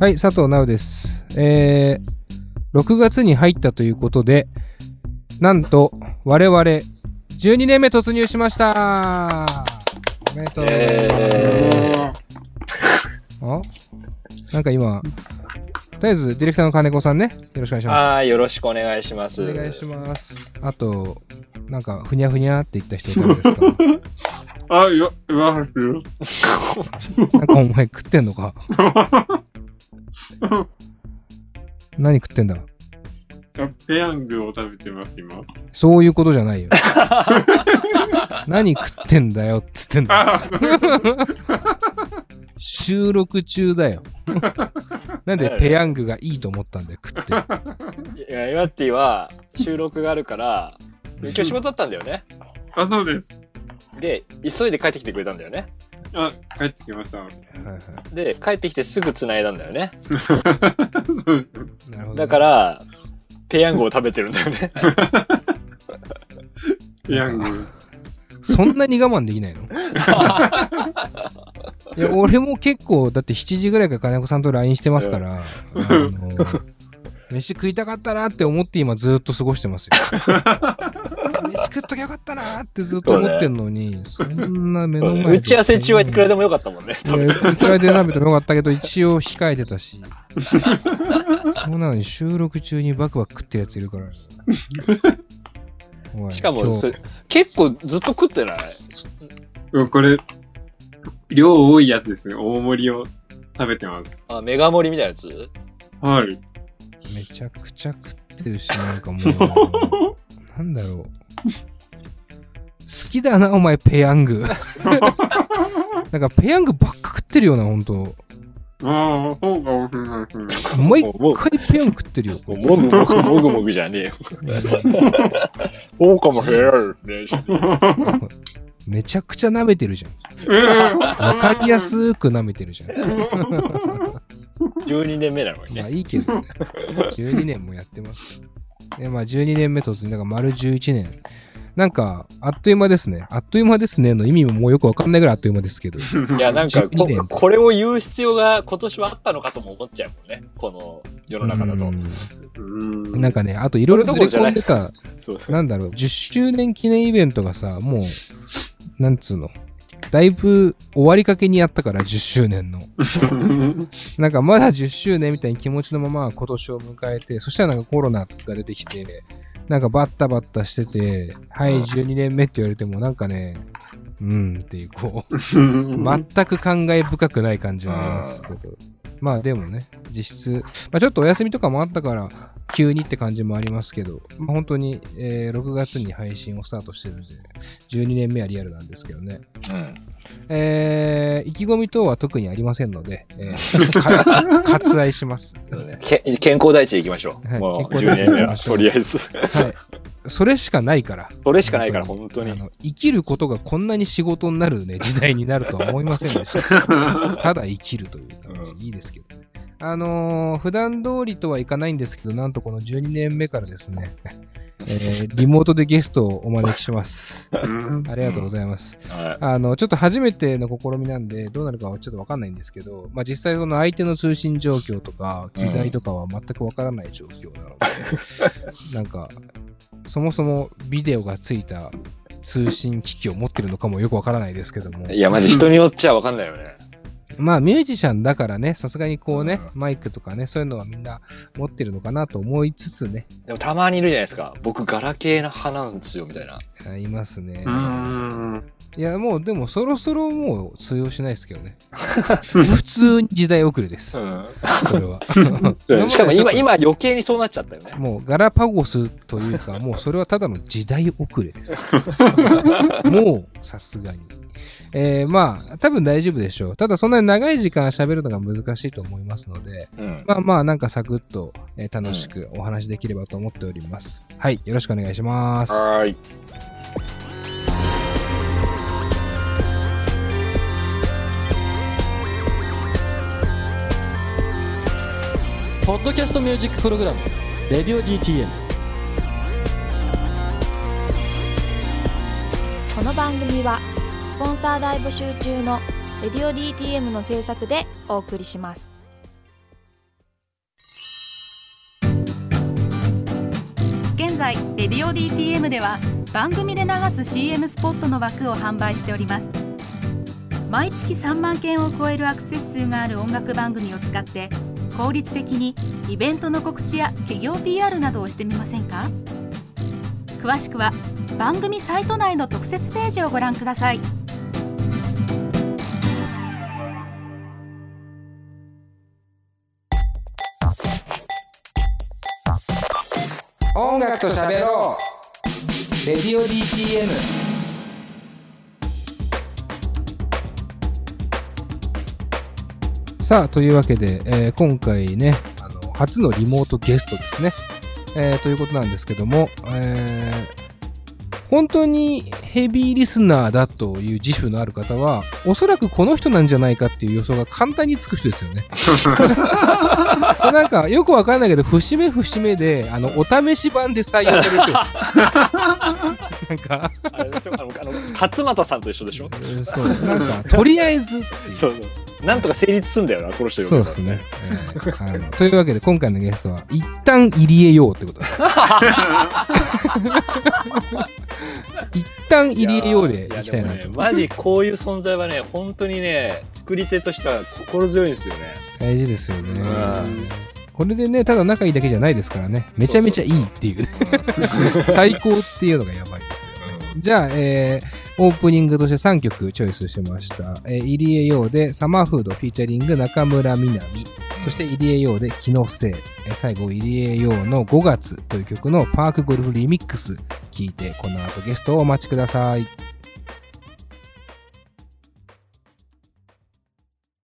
はい、佐藤直です。えー、6月に入ったということで、なんと、我々、12年目突入しましたおめでとう、えあ？なんか今、とりあえず、ディレクターの金子さんね、よろしくお願いしまはい、よろしくお願いします。す。お願いします。あと、なんか、ふにゃふにゃって言った人誰ですか？あ、いや、言わはるよ。なんかお前食ってんのか？何食ってんだ？あペヤングを食べてます、今。そういうことじゃないよ。何食ってんだよっつってんだ。収録中だよ。なんでペヤングがいいと思ったんだよ、食って。いや、岩手は収録があるから、今日仕事だったんだよね。あ、そうです。で、急いで帰ってきてくれたんだよね。あ、帰ってきました。はいはで、帰ってきてすぐ繋いだんだよね。そうい。なるほど、ね。だから、ペヤングを食べてるんだよね。ペヤング。そんなに我慢できないの？いや、俺も結構、だって7時ぐらいから金子さんと LINE してますから、あの、飯食いたかったなって思って今ずっと過ごしてますよ。飯食っときゃよかったなってずっと思ってんのに、そんな目の前で。打ち合わせ中はいくらでもよかったもんね。いやいくらで鍋でもよかったけど、一応控えてたし。そうなのに収録中にバクバク食ってるやついるから。しかも結構ずっと食ってない？うんこれ、量多いやつですね。大盛りを食べてます。あ、メガ盛りみたいなやつ？はい。めちゃくちゃ食ってるし、なんかもう、なんだろう。好きだな、お前、ペヤング。なんか、ペヤングばっか食ってるよな、ほんと。ああ、そうかもしれないですね。毎もうもう回ペヤング食ってるよ。もぐもぐもぐもぐじゃねえよ。そうかもしれないね。めちゃくちゃ舐めてるじゃん。わかりやすく舐めてるじゃん。12年目なのにね。まあいいけどね。12年もやってます。で、まあ12年目突入、だから丸11年。なんか、あっという間ですね。あっという間ですねの意味ももうよくわかんないぐらいあっという間ですけど。いや、なんか12年こ、これを言う必要が今年はあったのかとも思っちゃうもんね。この世の中だと。うんなんかね、あといろいろずれ込んでた、なんだろう、10周年記念イベントがさ、もう、なんつうの。だいぶ終わりかけにやったから、10周年の。なんかまだ10周年みたいに気持ちのまま今年を迎えて、そしたらなんかコロナが出てきて、なんかバッタバッタしてて、はい、12年目って言われてもなんかね、うんっていう、こう、全く感慨深くない感じはありますけど。まあでもね、実質、まあちょっとお休みとかもあったから、急にって感じもありますけど、まあ本当に、えー6月に配信をスタートしてるので、12年目はリアルなんですけどね。うん。えー、意気込み等は特にありませんので、えー、割愛します。け健康第一でいきましょう。はいもう健康第一で10年目は。とりあえず。はい。それしかないから。それしかないから、本当にあ。の生きることがこんなに仕事になるね、時代になるとは思いませんでした。ただ生きるという感じ、うんいいですけどね。あのー普段通りとはいかないんですけど、なんとこの12年目からですね、えーリモートでゲストをお招きします。うんありがとうございます。はあの、ちょっと初めての試みなんで、どうなるかはちょっとわかんないんですけど、まあ実際その相手の通信状況とか、機材とかは全くわからない状況なので、なんか、そもそもビデオがついた通信機器を持ってるのかもよくわからないですけどもい。い、や、マジ人によっちゃわかんないよね。まあミュージシャンだからね、さすがにこうね、うマイクとかね、そういうのはみんな持ってるのかなと思いつつね、でもたまにいるじゃないですか。僕、ガラケーな派なんですよ、みたいな。あいますね。うん。いや、もうでもそろそろもう通用しないですけどね。普通に時代遅れです。うそれは。ん。しかも今、今余計にそうなっちゃったよねと。もうガラパゴスというか、もうそれはただの時代遅れです。もう、さすがに。えー、まあ、多分大丈夫でしょう。ただそんなに長い時間喋るのが難しいと思いますので、うん。まあまあ、なんかサクッと、えー楽しくお話できればと思っております。はい、よろしくお願いします。はーい。ポッドキャストミュージックプログラム「レディオ DTM」この番組はスポンサー大募集中の「レディオ DTM」の制作でお送りします。現在「レディオ DTM」では番組で流す CM スポットの枠を販売しております毎月3万件を超えるアクセス数がある音楽番組を使って効率的にイベントの告知や企業 PR などをしてみませんか？詳しくは番組サイト内の特設ページをご覧ください。音楽と喋ろうレディオ DTM さあ、というわけで、えー今回ね、あの、初のリモートゲストですね。えーということなんですけども、えー本当にヘビーリスナーだという自負のある方は、おそらくこの人なんじゃないかっていう予想が簡単につく人ですよね。そうなんか、よくわかんないけど、節目節目で、あの、お試し版で採用される人です。なんか、あれですよあの、あの勝俣さんと一緒でしょうんそう、なんか、とりあえずっていう。そうそう。なんとか成立すんだよな、この人そうですね。えーあのというわけで、今回のゲストは、一旦入り江ようってことで。一旦入り江ようでいきたいなとね、。マジこういう存在はね、本当にね、作り手としては心強いんですよね。大事ですよねうん。これでね、ただ仲いいだけじゃないですからね。めちゃめちゃいいっていうね。最高っていうのがやばいですよね。じゃあ、えーオープニングとして3曲チョイスしました。えー、入江洋でサマーフードフィーチャリング中村みなみ。そして入江洋で気のせい。えー最後、入江洋の5月という曲のパークゴルフリミックス聞いて、この後ゲストをお待ちください。